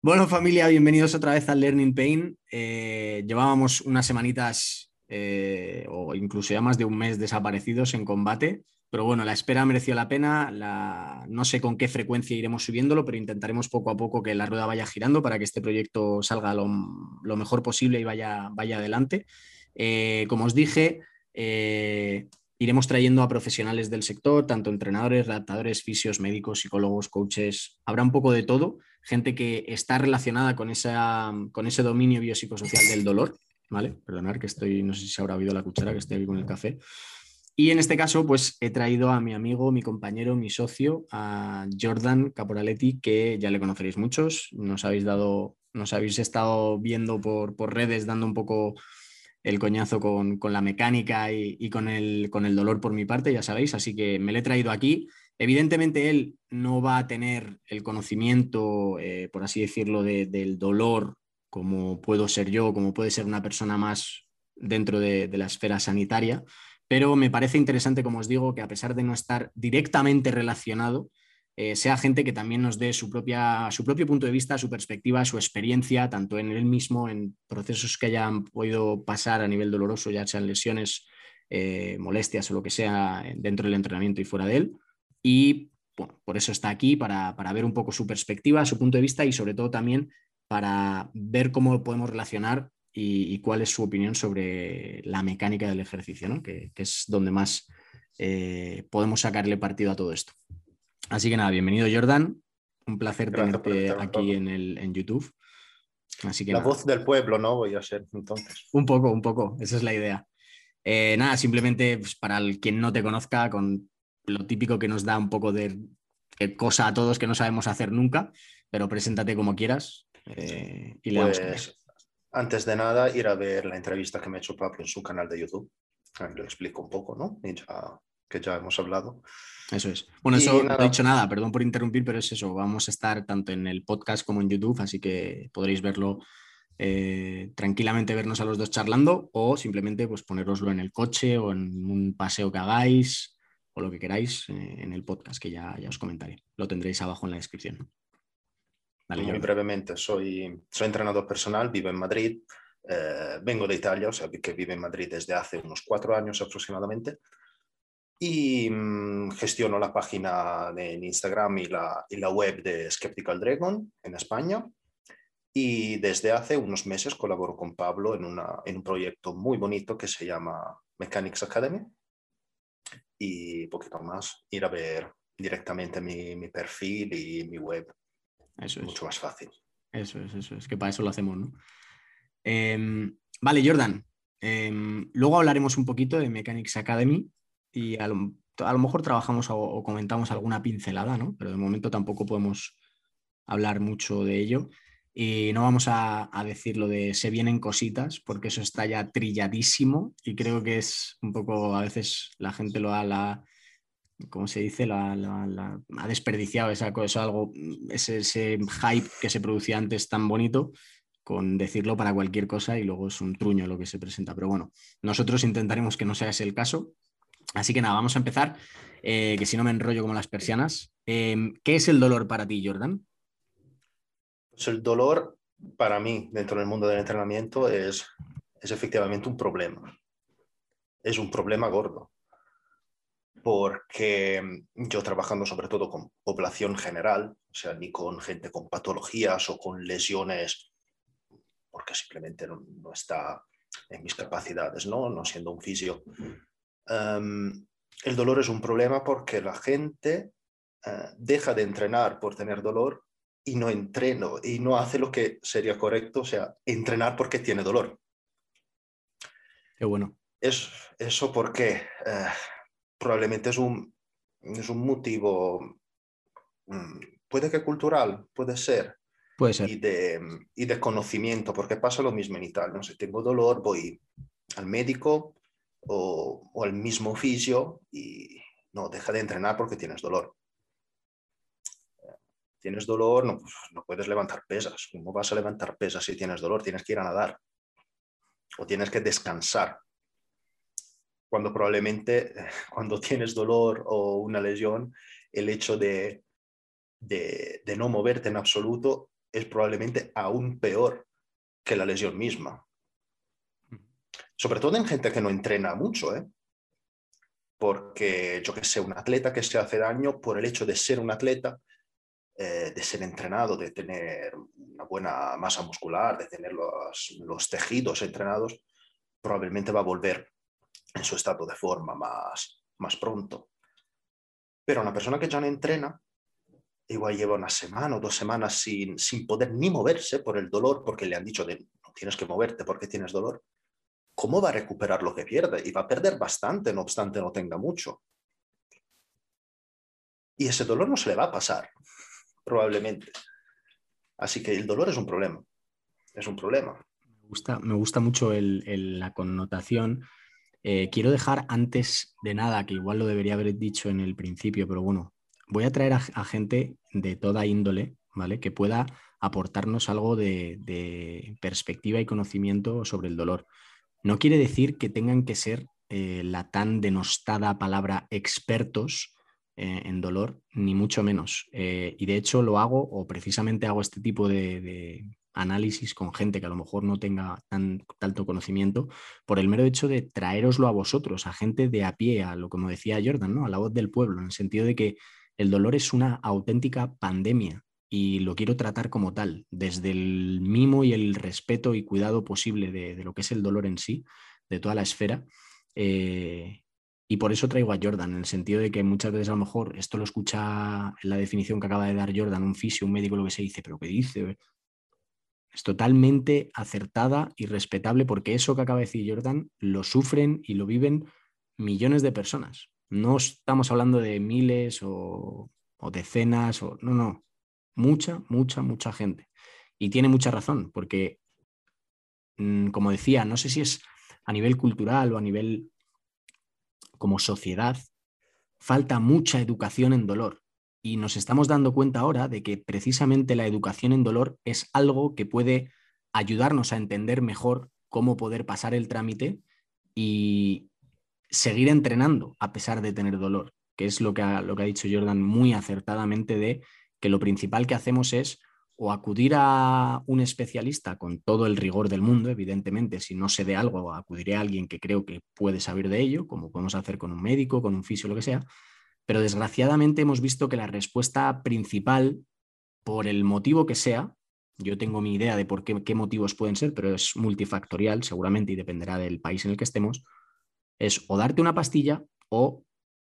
Bueno, familia, bienvenidos otra vez al Learning Pain. Eh, llevábamos unas semanitas eh, o incluso ya más de un mes desaparecidos en combate, pero bueno, la espera mereció la pena. No sé con qué frecuencia iremos subiéndolo, pero intentaremos poco a poco que la rueda vaya girando para que este proyecto salga lo, mejor posible y vaya, vaya adelante. Eh, como os dije, iremos trayendo a profesionales del sector, tanto entrenadores, redactadores, fisios, médicos, psicólogos, coaches. Habrá un poco de todo gente que está relacionada con, esa, con ese dominio biopsicosocial del dolor, ¿vale? Perdonar que estoy, no sé si se habrá oído la cuchara, que estoy aquí con el café. Y en este caso, pues he traído a mi amigo, mi compañero, mi socio, a Jordan Caporaletti, que ya le conoceréis muchos, nos habéis dado, nos habéis estado viendo por, por redes dando un poco el coñazo con, la mecánica y, y, con, el, con el dolor por mi parte, ya sabéis, así que me lo he traído aquí. Evidentemente él no va a tener el conocimiento, eh, por así decirlo, del dolor como puedo ser yo, como puede ser una persona más dentro de, la esfera sanitaria, pero me parece interesante, como os digo, que a pesar de no estar directamente relacionado, eh, sea gente que también nos dé su, propia, su propio punto de vista, su perspectiva, su experiencia, tanto en él mismo, en procesos que hayan podido pasar a nivel doloroso, ya sean lesiones, eh, molestias o lo que sea dentro del entrenamiento y fuera de él, y por eso está aquí, para, ver un poco su perspectiva, su punto de vista y sobre todo también para ver cómo podemos relacionar y, cuál es su opinión sobre la mecánica del ejercicio, que, es donde más eh, podemos sacarle partido a todo esto. Así que nada, bienvenido Jordan, un placer tenerte aquí en, el, en YouTube. Así que la voz del pueblo, ¿no? Voy a ser entonces. Un poco, un poco, esa es la idea. Eh, nada, simplemente pues, para el quien no te conozca, con lo típico que nos da un poco de, cosa a todos que no sabemos hacer nunca, pero preséntate como quieras eh, y le pues, Antes de nada, ir a ver la entrevista que me ha hecho Pablo en su canal de YouTube. lo explico un poco, ¿no? Que ya hemos hablado. Eso es. Bueno, eso no he dicho nada, perdón por interrumpir, pero es eso. Vamos a estar tanto en el podcast como en YouTube, así que podréis verlo eh, tranquilamente, vernos a los dos charlando o simplemente pues poneroslo en el coche o en un paseo que hagáis o lo que queráis eh, en el podcast, que ya, ya os comentaré. Lo tendréis abajo en la descripción. Muy brevemente, soy, soy entrenador personal, vivo en Madrid, eh, vengo de Italia, o sea que vivo en Madrid desde hace unos cuatro años aproximadamente, y mm, gestiono la página en Instagram y la, y la web de Skeptical Dragon en España. Y desde hace unos meses colaboro con Pablo en, una, en un proyecto muy bonito que se llama Mechanics Academy, y poquito más, ir a ver directamente mi, mi perfil y mi web. Eso es. Mucho más fácil. Eso es, eso es, que para eso lo hacemos, ¿no? Em, vale, Jordan. Em, luego hablaremos un poquito de Mechanics Academy y a lo, a lo mejor trabajamos o, comentamos alguna pincelada, ¿no? Pero de momento tampoco podemos hablar mucho de ello. Y no vamos a, decir lo de se vienen cositas, porque eso está ya trilladísimo y creo que es un poco, a veces la gente lo ha, la, ¿cómo se dice? La, ha desperdiciado esa cosa, algo, ese, ese hype que se producía antes tan bonito con decirlo para cualquier cosa y luego es un truño lo que se presenta. Pero bueno, nosotros intentaremos que no sea ese el caso. Así que nada, vamos a empezar, eh, que si no me enrollo como las persianas. Em, ¿Qué es el dolor para ti, Jordan? Pues el dolor para mí dentro del mundo del entrenamiento es, es efectivamente un problema. Es un problema gordo. Porque yo trabajando sobre todo con población general, o sea, ni con gente con patologías o con lesiones, porque simplemente no, está en mis capacidades, ¿no? No siendo un fisio. Em, el dolor es un problema porque la gente eh, deja de entrenar por tener dolor y no entreno y no hace lo que sería correcto, o sea, entrenar porque tiene dolor. Qué bueno. Es, eso porque eh, probablemente es un, es un motivo, mm, puede que cultural, puede ser. Puede ser. Y de, y de conocimiento, porque pasa lo mismo en Italia. ¿no? Si tengo dolor, voy al médico o, o al mismo oficio y no, deja de entrenar porque tienes dolor tienes dolor, no, pues, no puedes levantar pesas. ¿Cómo vas a levantar pesas si tienes dolor? Tienes que ir a nadar o tienes que descansar. Cuando probablemente cuando tienes dolor o una lesión, el hecho de, de, no moverte en absoluto es probablemente aún peor que la lesión misma. Sobre todo en gente que no entrena mucho, ¿eh? porque yo que sé, un atleta que se hace daño por el hecho de ser un atleta, eh, de ser entrenado, de tener una buena masa muscular, de tener los, los, tejidos entrenados, probablemente va a volver en su estado de forma más, más pronto. Pero una persona que ya no entrena, igual lleva una semana o dos semanas sin, sin poder ni moverse por el dolor, porque le han dicho de no tienes que moverte porque tienes dolor, ¿cómo va a recuperar lo que pierde? Y va a perder bastante, no obstante no tenga mucho. Y ese dolor no se le va a pasar probablemente. Así que el dolor es un problema, es un problema. Me gusta, me gusta mucho la connotación. Eh, quiero dejar antes de nada, que igual lo debería haber dicho en el principio, pero bueno, voy a traer a, gente de toda índole, ¿vale? Que pueda aportarnos algo de, de, perspectiva y conocimiento sobre el dolor. No quiere decir que tengan que ser eh, la tan denostada palabra expertos eh, en dolor, ni mucho menos. Eh, y de hecho lo hago o precisamente hago este tipo de, análisis con gente que a lo mejor no tenga tan, tanto conocimiento por el mero hecho de traeroslo a vosotros, a gente de a pie, a lo como decía Jordan, ¿no? a la voz del pueblo, en el sentido de que el dolor es una auténtica pandemia y lo quiero tratar como tal, desde el mimo y el respeto y cuidado posible de, lo que es el dolor en sí, de toda la esfera. Eh, y por eso traigo a Jordan, en el sentido de que muchas veces a lo mejor esto lo escucha la definición que acaba de dar Jordan, un fisio, un médico, lo que se dice, pero ¿qué dice? Es totalmente acertada y respetable porque eso que acaba de decir Jordan lo sufren y lo viven millones de personas. No estamos hablando de miles o, decenas, o, no, no, mucha, mucha, mucha gente. Y tiene mucha razón, porque, mm, como decía, no sé si es a nivel cultural o a nivel como sociedad, falta mucha educación en dolor. Y nos estamos dando cuenta ahora de que precisamente la educación en dolor es algo que puede ayudarnos a entender mejor cómo poder pasar el trámite y seguir entrenando a pesar de tener dolor, que es lo que ha, lo que ha dicho Jordan muy acertadamente de que lo principal que hacemos es o acudir a un especialista con todo el rigor del mundo, evidentemente, si no sé de algo, acudiré a alguien que creo que puede saber de ello, como podemos hacer con un médico, con un fisio, lo que sea, pero desgraciadamente hemos visto que la respuesta principal, por el motivo que sea, yo tengo mi idea de por qué, qué motivos pueden ser, pero es multifactorial seguramente y dependerá del país en el que estemos, es o darte una pastilla o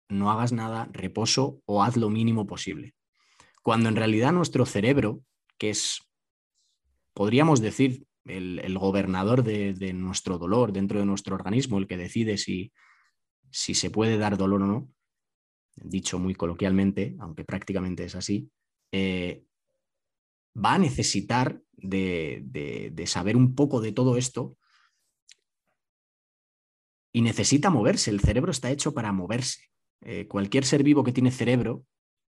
no hagas nada, reposo o haz lo mínimo posible. Cuando en realidad nuestro cerebro que es, podríamos decir, el, gobernador de, nuestro dolor dentro de nuestro organismo, el que decide si, se puede dar dolor o no, dicho muy coloquialmente, aunque prácticamente es así, eh, va a necesitar de, saber un poco de todo esto y necesita moverse. El cerebro está hecho para moverse. Eh, cualquier ser vivo que tiene cerebro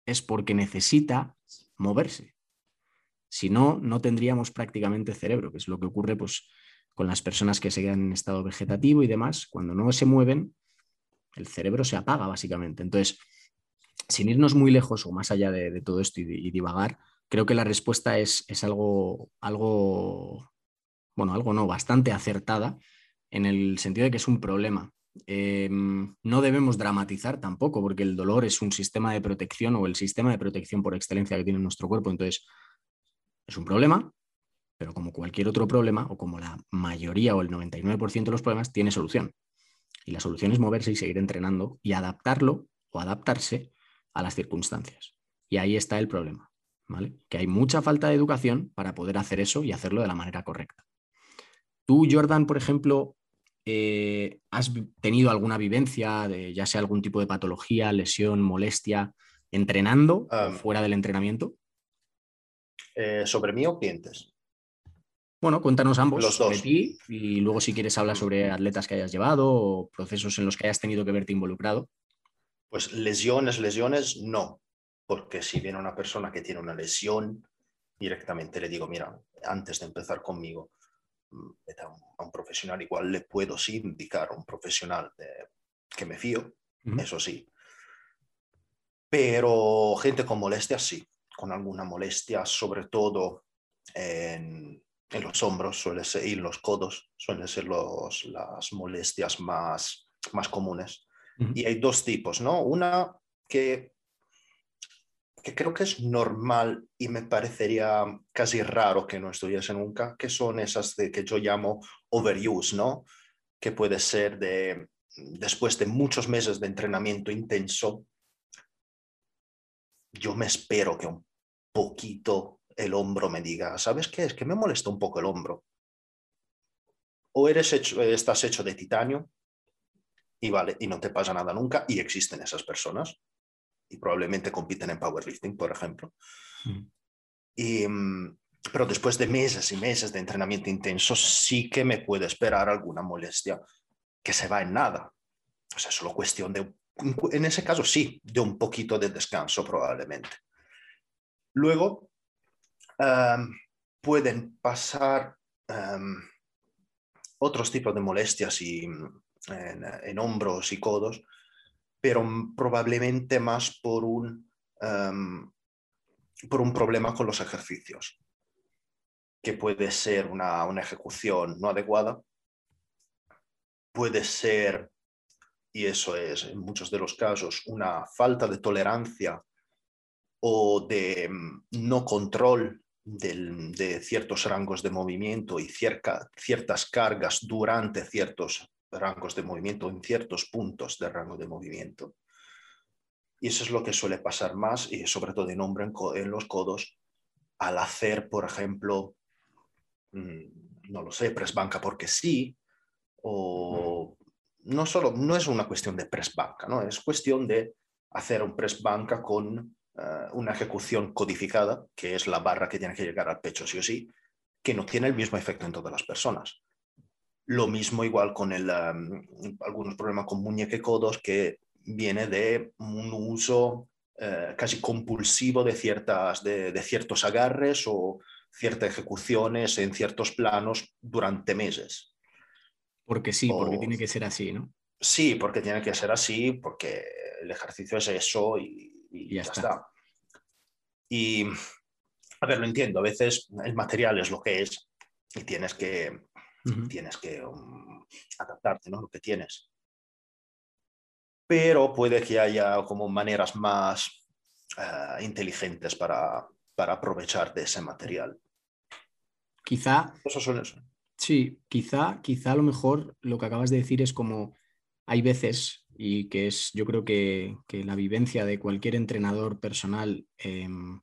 es porque necesita moverse. Si no, no tendríamos prácticamente cerebro, que es lo que ocurre pues, con las personas que se quedan en estado vegetativo y demás. Cuando no se mueven, el cerebro se apaga básicamente. Entonces, sin irnos muy lejos o más allá de, todo esto y, divagar, creo que la respuesta es, es, algo, algo, bueno, algo no, bastante acertada en el sentido de que es un problema. Em, no debemos dramatizar tampoco, porque el dolor es un sistema de protección o el sistema de protección por excelencia que tiene nuestro cuerpo. Entonces, es un problema, pero como cualquier otro problema, o como la mayoría o el 99% de los problemas, tiene solución. Y la solución es moverse y seguir entrenando y adaptarlo o adaptarse a las circunstancias. Y ahí está el problema, ¿vale? Que hay mucha falta de educación para poder hacer eso y hacerlo de la manera correcta. Tú, Jordan, por ejemplo, eh, ¿has tenido alguna vivencia de ya sea algún tipo de patología, lesión, molestia, entrenando fuera del entrenamiento? Eh, ¿Sobre mí o clientes? Bueno, cuéntanos ambos sobre ti y luego si quieres hablar sobre atletas que hayas llevado o procesos en los que hayas tenido que verte involucrado. Pues lesiones, lesiones, no. Porque si viene una persona que tiene una lesión, directamente le digo, mira, antes de empezar conmigo, a un, profesional, igual le puedo sí indicar a un profesional que me fío, eso sí. Pero gente con molestias sí con alguna molestia, sobre todo en, los hombros suele ser, y los codos suelen ser los, las molestias más, más comunes. Y hay dos tipos, ¿no? Una que, que creo que es normal y me parecería casi raro que no estuviese nunca, que son esas de que yo llamo overuse, ¿no? Que puede ser de después de muchos meses de entrenamiento intenso, yo me espero que un poquito el hombro me diga, ¿sabes qué? Es que me molesta un poco el hombro. O eres hecho, estás hecho de titanio y vale, y no te pasa nada nunca, y existen esas personas, y probablemente compiten en powerlifting, por ejemplo. Mm. Y, mm, pero después de meses y meses de entrenamiento intenso, sí que me puede esperar alguna molestia que se va en nada. O sea, solo cuestión de, en ese caso sí, de un poquito de descanso probablemente. Luego, em, pueden pasar em, otros tipos de molestias y, en, hombros y codos, pero probablemente más por un, em, por un problema con los ejercicios, que puede ser una, una ejecución no adecuada, puede ser, y eso es en muchos de los casos, una falta de tolerancia o de mm, no control de ciertos rangos de movimiento y ciertas cargas durante ciertos rangos de movimiento en ciertos puntos de rango de movimiento. Y eso es lo que suele pasar más, y sobre todo en hombre en, los codos, al hacer, por ejemplo, mm, no lo sé, press banca porque sí, o no solo, no es una cuestión de press banca, ¿no? es cuestión de hacer un press banca con eh, una ejecución codificada, que es la barra que tiene que llegar al pecho sí o sí, que no tiene el mismo efecto en todas las personas. Lo mismo igual con el, algunos problemas con muñeca y codos que viene de un uso eh, casi compulsivo de, ciertas, de, de, ciertos agarres o ciertas ejecuciones en ciertos planos durante meses. Porque sí, porque tiene que ser así, ¿no? Sí, porque tiene que ser así, porque el ejercicio es eso y, ya, está. Y, a ver, lo entiendo, a veces el material es lo que es y tienes que, tienes que um, adaptarte, ¿no? Lo que tienes. Pero puede que haya como maneras más eh, inteligentes para, para aprovechar de ese material. Quizá. Eso son eso. Sí, quizá, quizá a lo mejor lo que acabas de decir es como hay veces, y que es yo creo que, la vivencia de cualquier entrenador personal em,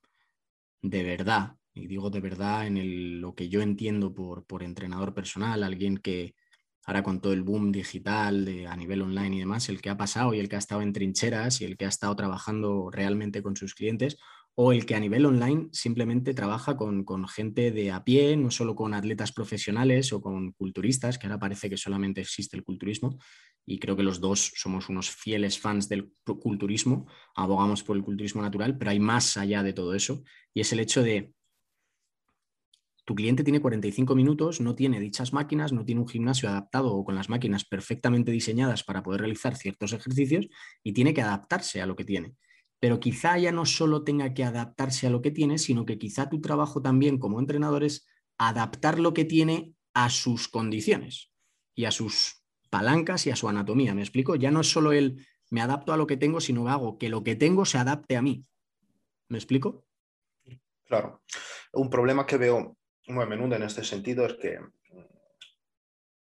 de verdad, y digo de verdad en lo que yo entiendo por, por, entrenador personal, alguien que ahora con todo el boom digital a nivel online y demás, el que ha pasado y el que ha estado en trincheras y el que ha estado trabajando realmente con sus clientes, o el que a nivel online simplemente trabaja con, gente de a pie, no solo con atletas profesionales o con culturistas, que ahora parece que solamente existe el culturismo, y creo que los dos somos unos fieles fans del culturismo, abogamos por el culturismo natural, pero hay más allá de todo eso, y es el hecho de tu cliente tiene 45 minutos, no tiene dichas máquinas, no tiene un gimnasio adaptado o con las máquinas perfectamente diseñadas para poder realizar ciertos ejercicios y tiene que adaptarse a lo que tiene pero quizá ya no solo tenga que adaptarse a lo que tiene, sino que quizá tu trabajo también como entrenador es adaptar lo que tiene a sus condiciones y a sus palancas y a su anatomía. ¿Me explico? Ya no es solo el me adapto a lo que tengo, sino hago que lo que tengo se adapte a mí. ¿Me explico? Claro. Un problema que veo a menudo en este sentido es que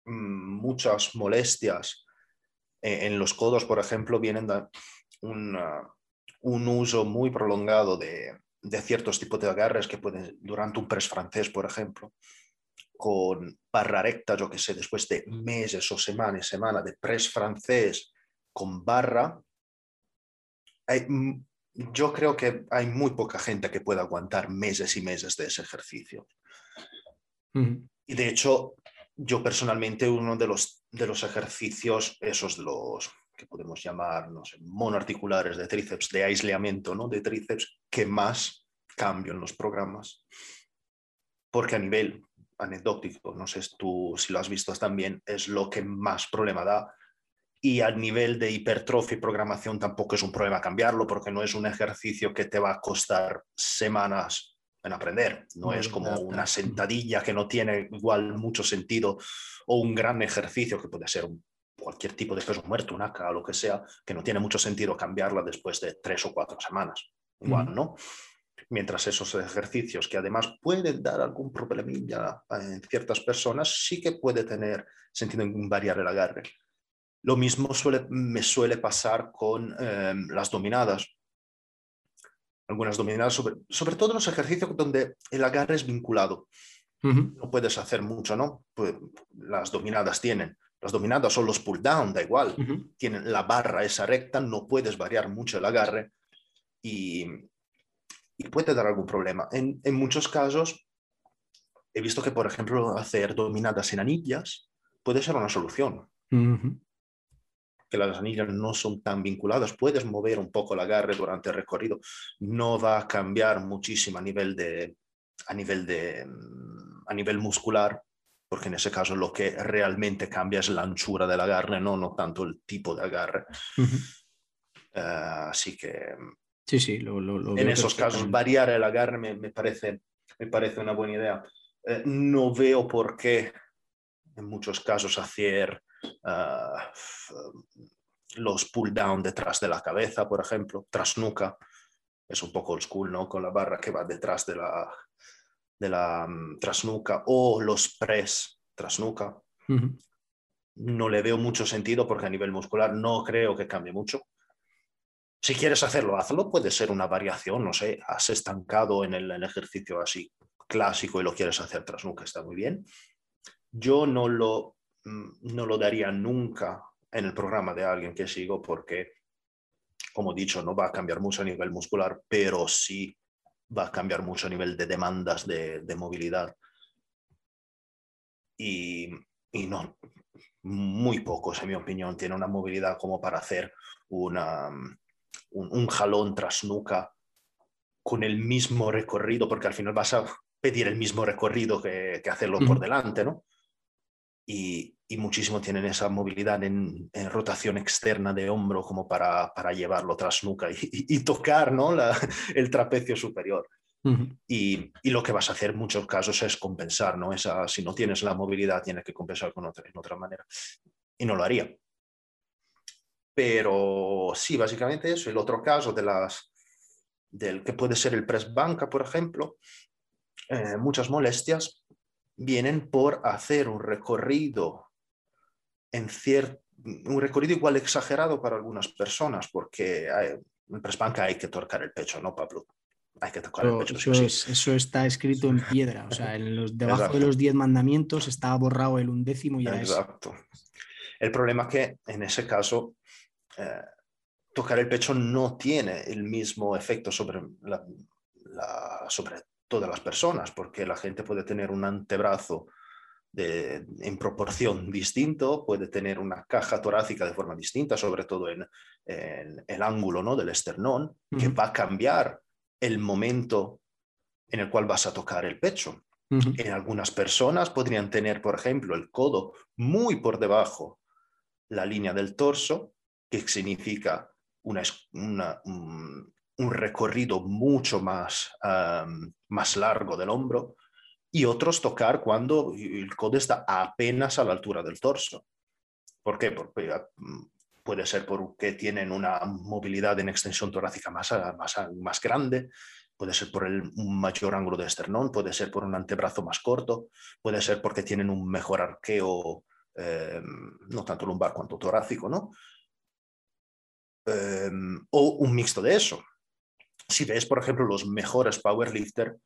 mm, muchas molestias eh, en los codos, por ejemplo, vienen de un uso muy prolongado de, ciertos tipos de agarres que pueden, durante un press francés, por ejemplo, con barra recta, yo que sé, después de meses o semanas, semana de press francés con barra, yo creo que hay muy poca gente que pueda aguantar meses y meses de ese ejercicio. Y de hecho, yo personalmente uno de los, de los ejercicios, esos de los que podemos llamar, no monoarticulares de tríceps, de aislamiento ¿no? de tríceps, que más cambio en los programas. Porque a nivel anecdótico, no sé tú si lo has visto también, es lo que más problema da. Y a nivel de hipertrofia y programación tampoco es un problema cambiarlo, porque no es un ejercicio que te va a costar semanas en aprender. No es como una sentadilla que no tiene igual mucho sentido o un gran ejercicio que puede ser cualquier tipo de peso muerto, una o lo que sea, que no tiene mucho sentido cambiarla después de tres o cuatro semanas. Igual, ¿no? Mientras esos ejercicios que además pueden dar algún problemilla en ciertas personas, sí que puede tener sentido en variar el agarre. Lo mismo suele, me suele pasar con em, las dominadas. Algunas dominadas, sobre, sobre todo los ejercicios donde el agarre es vinculado. No puedes hacer mucho, ¿no? Pues, las dominadas tienen. Las dominadas son los pull down, da igual. Tienen la barra esa recta, no puedes variar mucho el agarre y, y puede dar algún problema. En, en, muchos casos, he visto que, por ejemplo, hacer dominadas en anillas puede ser una solución que las anillas no son tan vinculadas, puedes mover un poco el agarre durante el recorrido, no va a cambiar muchísimo a nivel de, a nivel de, a nivel muscular, porque en ese caso lo que realmente cambia es la anchura del agarre, no, no tanto el tipo de agarre. Eh, así que sí, sí, en esos casos variar el agarre me, parece, me parece una buena idea. Eh, no veo por qué en muchos casos hacer Ah, los pull down detrás de la cabeza, por ejemplo, tras nuca, es un poco old school, ¿no? Con la barra que va detrás de la, de la um, trasnuca o los press trasnuca. No le veo mucho sentido porque a nivel muscular no creo que cambie mucho. Si quieres hacerlo, hazlo. Puede ser una variación, no sé, has estancado en el, ejercicio así clásico y lo quieres hacer tras nuca, está muy bien. Yo no lo Mm, no lo daría nunca en el programa de alguien que sigo porque, como he dicho, no va a cambiar mucho a nivel muscular, pero sí va a cambiar mucho a nivel de demandas de, movilidad. Y, no, muy pocos, en mi opinión, tienen una movilidad como para hacer una, un, jalón tras nuca con el mismo recorrido, porque al final vas a pedir el mismo recorrido que, hacerlo por delante, ¿no? Y, muchísimo tienen esa movilidad en, rotación externa de hombro como para, para llevarlo tras nuca y, tocar ¿no? el trapecio superior. y, lo que vas a hacer en muchos casos es compensar, ¿no? Esa, si no tienes la movilidad, tienes que compensar con otra, en otra manera. Y no lo haría. Pero sí, básicamente eso. El otro caso de las, del que puede ser el press banca, por ejemplo, eh, muchas molestias vienen por hacer un recorrido en cierto un recorrido igual exagerado para algunas personas, porque en press hay que tocar el pecho, ¿no, Pablo? Hay que tocar el pecho. Eso, está escrito en piedra, o sea, en los, debajo de los diez mandamientos está borrado el undécimo y ya Exacto. El problema es que en ese caso eh, tocar el pecho no tiene el mismo efecto sobre, la, sobre todas las personas, porque la gente puede tener un antebrazo de, en proporción distinto, puede tener una caja torácica de forma distinta, sobre todo en, el ángulo ¿no? del esternón, que va a cambiar el momento en el cual vas a tocar el pecho. En algunas personas podrían tener, por ejemplo, el codo muy por debajo la línea del torso, que significa una, una, un recorrido mucho más, más largo del hombro y otros tocar cuando el codo está apenas a la altura del torso. ¿Por qué? Porque mm, puede ser porque tienen una movilidad en extensión torácica más, más, más grande, puede ser por el, un mayor ángulo de esternón, puede ser por un antebrazo más corto, puede ser porque tienen un mejor arqueo, em, no tanto lumbar cuanto torácico, ¿no? Em, o un mixto de eso si ves, por ejemplo, los mejores powerlifter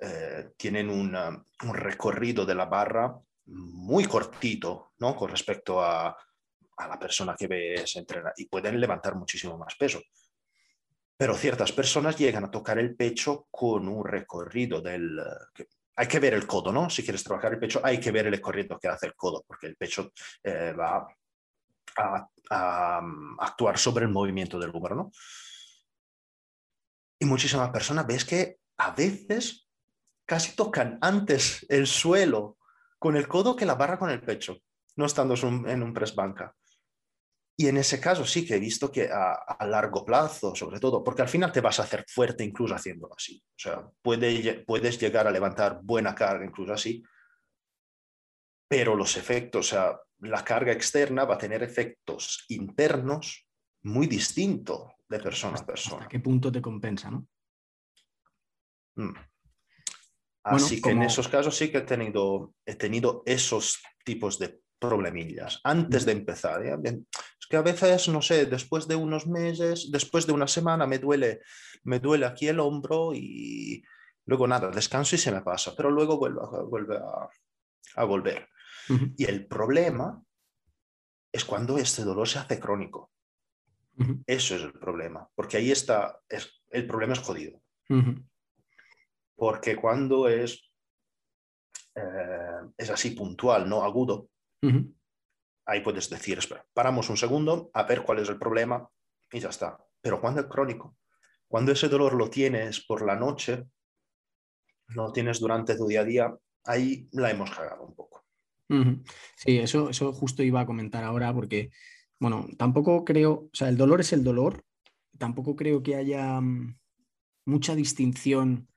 eh, tienen un recorrido de la barra muy cortito, ¿no? Con respecto a, la persona que ves entrenar y pueden levantar muchísimo más peso. Pero ciertas personas llegan a tocar el pecho con un recorrido del... hay que ver el codo, ¿no? Si quieres trabajar el pecho, hay que ver el recorrido que hace el codo, porque el pecho eh, va a, a, actuar sobre el movimiento del húmero, ¿no? Y muchísimas personas ves que a veces casi tocan antes el suelo con el codo que la barra con el pecho, no estando en un press banca. Y en ese caso sí que he visto que a, largo plazo, sobre todo, porque al final te vas a hacer fuerte incluso haciéndolo así. O sea, puedes llegar a levantar buena carga incluso así, pero los efectos, o sea, la carga externa va a tener efectos internos muy distintos de persona a persona. ¿Hasta qué punto te compensa, no? Mm. Así que en esos casos sí que he tenido, he tenido esos tipos de problemillas antes de empezar. ¿eh? Es que a veces, no sé, después de unos meses, después de una semana me duele, me duele aquí el hombro y luego nada, descanso y se me pasa, pero luego vuelve a, vuelve a, volver. Y el problema es cuando este dolor se hace crónico. Eso es el problema, porque ahí está, es, el problema es jodido. Porque cuando es, eh, es así puntual, no agudo, ahí puedes decir, espera, paramos un segundo a ver cuál es el problema y ya está. Pero cuando es crónico, cuando ese dolor lo tienes por la noche, lo tienes durante tu día a día, ahí la hemos cagado un poco. Sí, eso, eso justo iba a comentar ahora porque, bueno, tampoco creo, o sea, el dolor es el dolor, tampoco creo que haya mm, mucha distinción.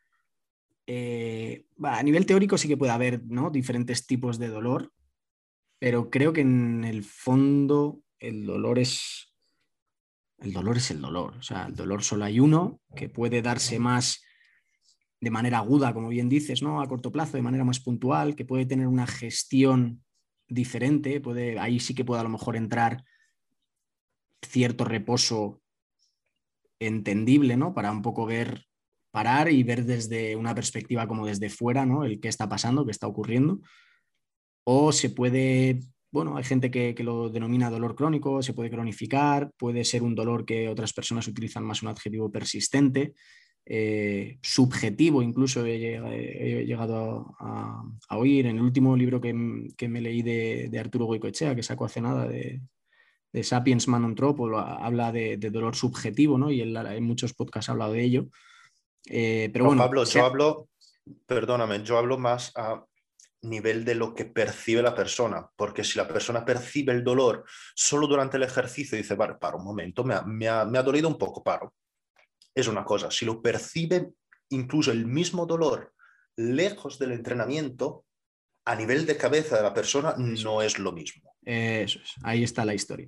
Eh, a nivel teórico sí que puede haber ¿no? diferentes tipos de dolor, pero creo que en el fondo el dolor es el dolor es el dolor, o sea, el dolor solo hay uno que puede darse más de manera aguda, como bien dices, ¿no? A corto plazo, de manera más puntual, que puede tener una gestión diferente, puede, ahí sí que puede a lo mejor entrar cierto reposo entendible, ¿no? Para un poco ver, parar y ver desde una perspectiva como desde fuera, ¿no? El qué está pasando, qué está ocurriendo. O se puede, bueno, hay gente que, que lo denomina dolor crónico, se puede cronificar, puede ser un dolor que otras personas utilizan más un adjetivo persistente. Eh, subjetivo, incluso he, llegado a, oír en el último libro que, me leí de, Arturo Goicoechea, que sacó hace nada, de, Sapiens Man habla de, dolor subjetivo, ¿no? Y él, en muchos podcasts ha hablado de ello. Eh, pero bueno, Pablo, yo hablo, perdóname, yo hablo más a nivel de lo que percibe la persona, porque si la persona percibe el dolor solo durante el ejercicio y dice, vale, para un momento, me me ha, me ha dolido un poco, paro es una cosa. Si lo percibe incluso el mismo dolor lejos del entrenamiento, a nivel de cabeza de la persona no es lo mismo. Eso es, ahí está la historia.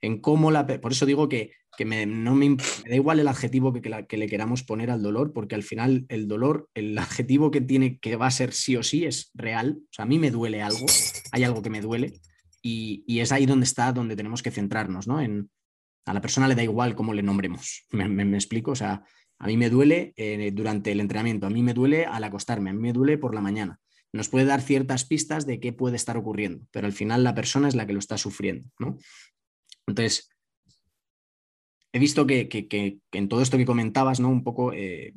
En cómo la, por eso digo que, me, no me, da igual el adjetivo que, que, le queramos poner al dolor, porque al final el dolor, el adjetivo que tiene que va a ser sí o sí es real. O sea, a mí me duele algo, hay algo que me duele, y, y es ahí donde está, donde tenemos que centrarnos, ¿no? En, a la persona le da igual cómo le nombremos. ¿Me, explico? O sea, a mí me duele eh, durante el entrenamiento, a mí me duele al acostarme, a mí me duele por la mañana. Nos puede dar ciertas pistas de qué puede estar ocurriendo, pero al final la persona es la que lo está sufriendo, ¿no? Entonces, he visto que, en todo esto que comentabas, ¿no? Un poco eh,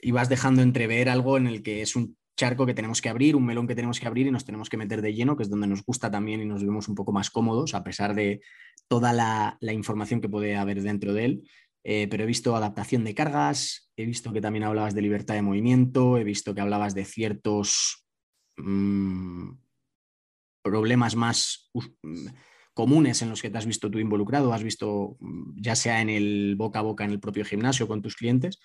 ibas dejando entrever algo en el que es un charco que tenemos que abrir, un melón que tenemos que abrir y nos tenemos que meter de lleno, que es donde nos gusta también y nos vemos un poco más cómodos, a pesar de toda la, información que puede haber dentro de él. Eh, pero he visto adaptación de cargas, he visto que también hablabas de libertad de movimiento, he visto que hablabas de ciertos mm, problemas más mm, comunes en los que te has visto tú involucrado, has visto mm, ya sea en el boca a boca en el propio gimnasio con tus clientes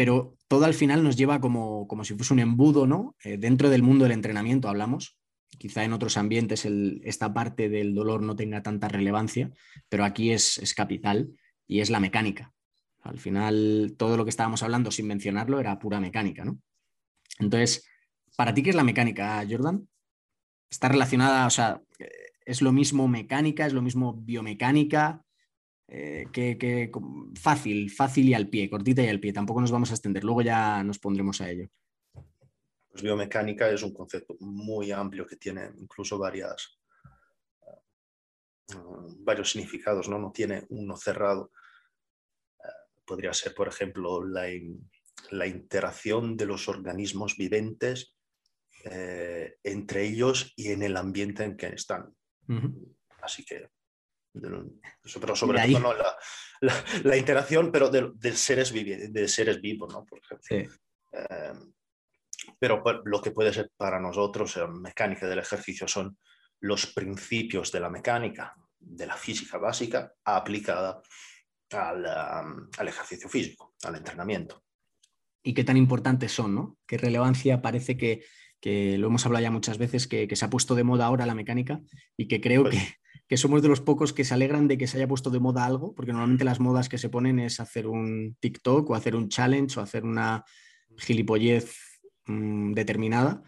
pero todo al final nos lleva como, como si fuese un embudo, ¿no? Eh, dentro del mundo del entrenamiento hablamos, quizá en otros ambientes esta parte del dolor no tenga tanta relevancia, pero aquí es, es, capital y es la mecánica. Al final, todo lo que estábamos hablando sin mencionarlo era pura mecánica, ¿no? Entonces, ¿para ti qué es la mecánica, Jordan? ¿Está relacionada, o sea, es lo mismo mecánica, es lo mismo biomecánica? Eh, que, fácil, fácil y al pie, cortita y al pie. Tampoco nos vamos a extender, luego ya nos pondremos a ello. Pues biomecánica es un concepto muy amplio que tiene incluso eh, varios significados, ¿no? no tiene uno cerrado. Eh, podría ser, por ejemplo, la, la, interacción de los organismos viventes entre ellos y en el ambiente en que están. Así que pero sobre todo no, la, interacción, pero de, seres de seres vivos, ¿no? Por ejemplo. Eh, pero lo que puede ser para nosotros, la mecánica del ejercicio, son los principios de la mecánica, de la física básica, aplicada al, al ejercicio físico, al entrenamiento. Y qué tan importantes son, ¿no? Qué relevancia parece que, que lo hemos hablado ya muchas veces, que, que, se ha puesto de moda ahora la mecánica y que creo pues que, que, somos de los pocos que se alegran de que se haya puesto de moda algo, porque normalmente las modas que se ponen es hacer un TikTok o hacer un challenge o hacer una gilipollez mmm, determinada,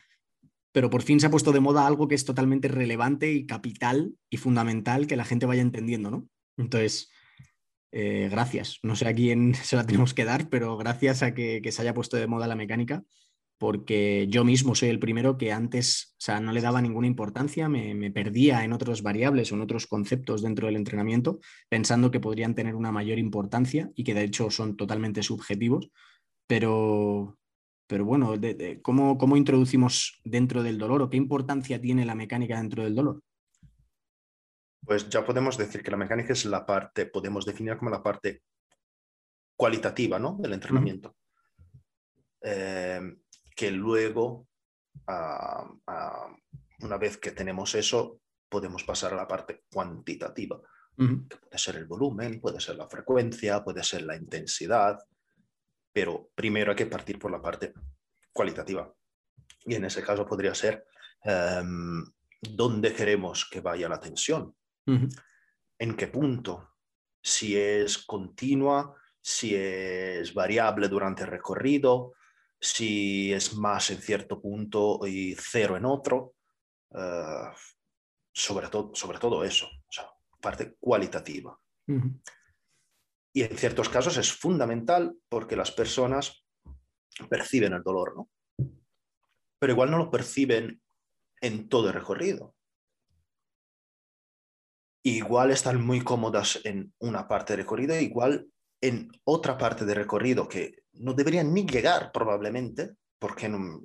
pero por fin se ha puesto de moda algo que es totalmente relevante y capital y fundamental que la gente vaya entendiendo, ¿no? Entonces, eh, gracias. No sé a quién se la tenemos que dar, pero gracias a que, se haya puesto de moda la mecánica, porque yo mismo soy el primero que antes, o sea, no le daba ninguna importancia, me, me perdía en otras variables o en otros conceptos dentro del entrenamiento, pensando que podrían tener una mayor importancia y que de hecho son totalmente subjetivos, pero, pero bueno, ¿cómo, ¿cómo, introducimos dentro del dolor o qué importancia tiene la mecánica dentro del dolor? Pues ya podemos decir que la mecánica es la parte, podemos definir como la parte cualitativa ¿no? del entrenamiento. Eh, que luego, una vez que tenemos eso, podemos pasar a la parte cuantitativa, que puede ser el volumen, puede ser la frecuencia, puede ser la intensidad, pero primero hay que partir por la parte cualitativa. Y en ese caso podría ser um, dónde queremos que vaya la tensión, uh -huh. en qué punto, si es continua, si es variable durante el recorrido, si es más en cierto punto y cero en otro. Uh, sobre, todo, sobre todo eso, o sea, parte cualitativa. Uh -huh. Y en ciertos casos es fundamental porque las personas perciben el dolor, ¿no? Pero igual no lo perciben en todo el recorrido. Igual están muy cómodas en una parte del recorrido, igual en otra parte del recorrido que no deberían ni llegar probablemente, porque no,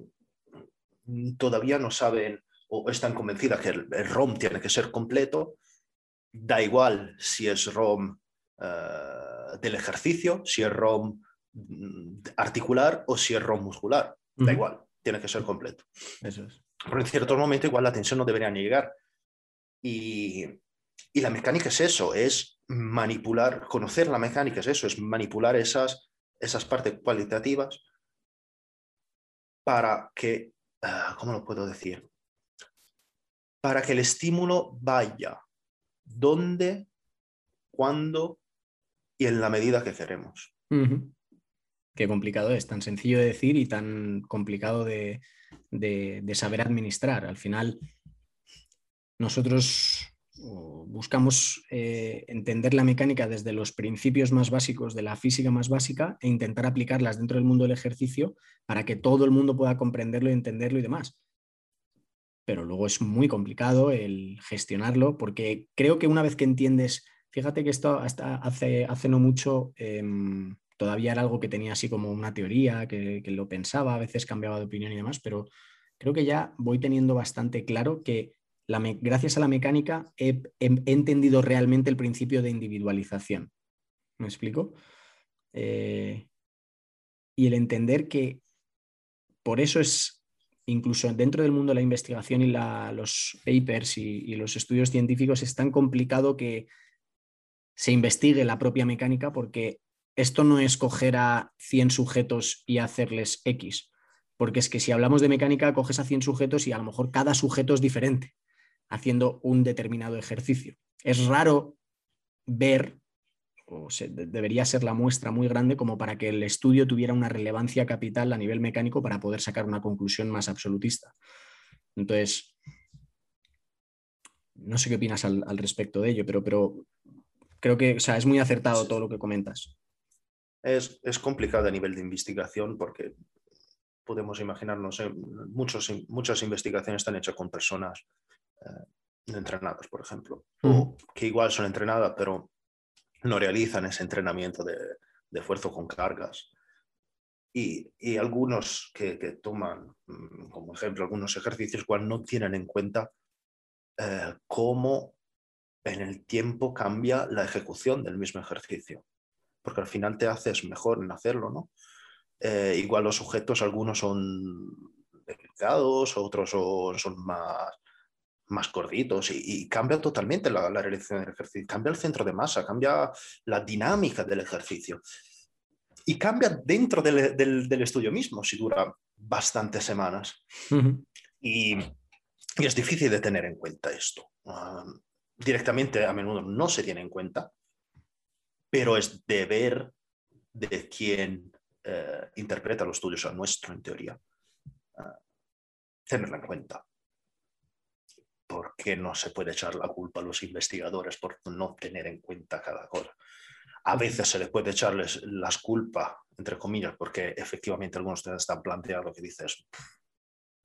todavía no saben o están convencidas que el, el, ROM tiene que ser completo. Da igual si es ROM uh, del ejercicio, si es ROM mm, articular o si es ROM muscular. Da uh -huh. igual, tiene que ser completo. Eso es. Pero en ciertos momentos igual la tensión no debería ni llegar. Y, y la mecánica es eso, es manipular, conocer la mecánica es eso, es manipular esas, esas partes cualitativas para que, uh, ¿cómo lo puedo decir? Para que el estímulo vaya donde, cuándo y en la medida que queremos. Qué complicado es, tan sencillo de decir y tan complicado de, de saber administrar. Al final, nosotros buscamos eh, entender la mecánica desde los principios más básicos de la física más básica e intentar aplicarlas dentro del mundo del ejercicio para que todo el mundo pueda comprenderlo y entenderlo y demás. Pero luego es muy complicado el gestionarlo porque creo que una vez que entiendes, fíjate que esto hasta hace, hace no mucho eh, todavía era algo que tenía así como una teoría, que, que lo pensaba, a veces cambiaba de opinión y demás, pero creo que ya voy teniendo bastante claro que gracias a la mecánica he, entendido realmente el principio de individualización. ¿Me explico? Eh, y el entender que por eso es, incluso dentro del mundo de la investigación y los papers y, y los estudios científicos, es tan complicado que se investigue la propia mecánica porque esto no es coger a 100 sujetos y hacerles X, porque es que si hablamos de mecánica, coges a 100 sujetos y a lo mejor cada sujeto es diferente haciendo un determinado ejercicio. Es raro ver, o se, debería ser la muestra muy grande como para que el estudio tuviera una relevancia capital a nivel mecánico para poder sacar una conclusión más absolutista. Entonces, no sé qué opinas al, al respecto de ello, pero, pero creo que o sea, es muy acertado todo lo que comentas. Es, es complicado a nivel de investigación porque podemos imaginarnos, eh, muchos, muchas investigaciones están hechas con personas eh, entrenados, por ejemplo, o que igual son entrenadas, pero no realizan ese entrenamiento de, de esfuerzo con cargas. Y, y algunos que, que, toman mm, como ejemplo algunos ejercicios, igual no tienen en cuenta eh, cómo en el tiempo cambia la ejecución del mismo ejercicio, porque al final te haces mejor en hacerlo, ¿no? Eh, igual los sujetos, algunos son delicados, otros son, son más más gorditos y, cambia totalmente la, la, realización del ejercicio, cambia el centro de masa, cambia la dinámica del ejercicio y cambia dentro del, del, estudio mismo si dura bastantes semanas. y, y, es difícil de tener en cuenta esto. Directamente a menudo no se tiene en cuenta, pero es deber de quien eh, interpreta los estudios, a nuestro en teoría, uh, tenerla en cuenta. Porque no se puede echar la culpa a los investigadores por no tener en cuenta cada cosa. A veces se les puede echarles las culpas, entre comillas, porque efectivamente algunos de están planteando que dices,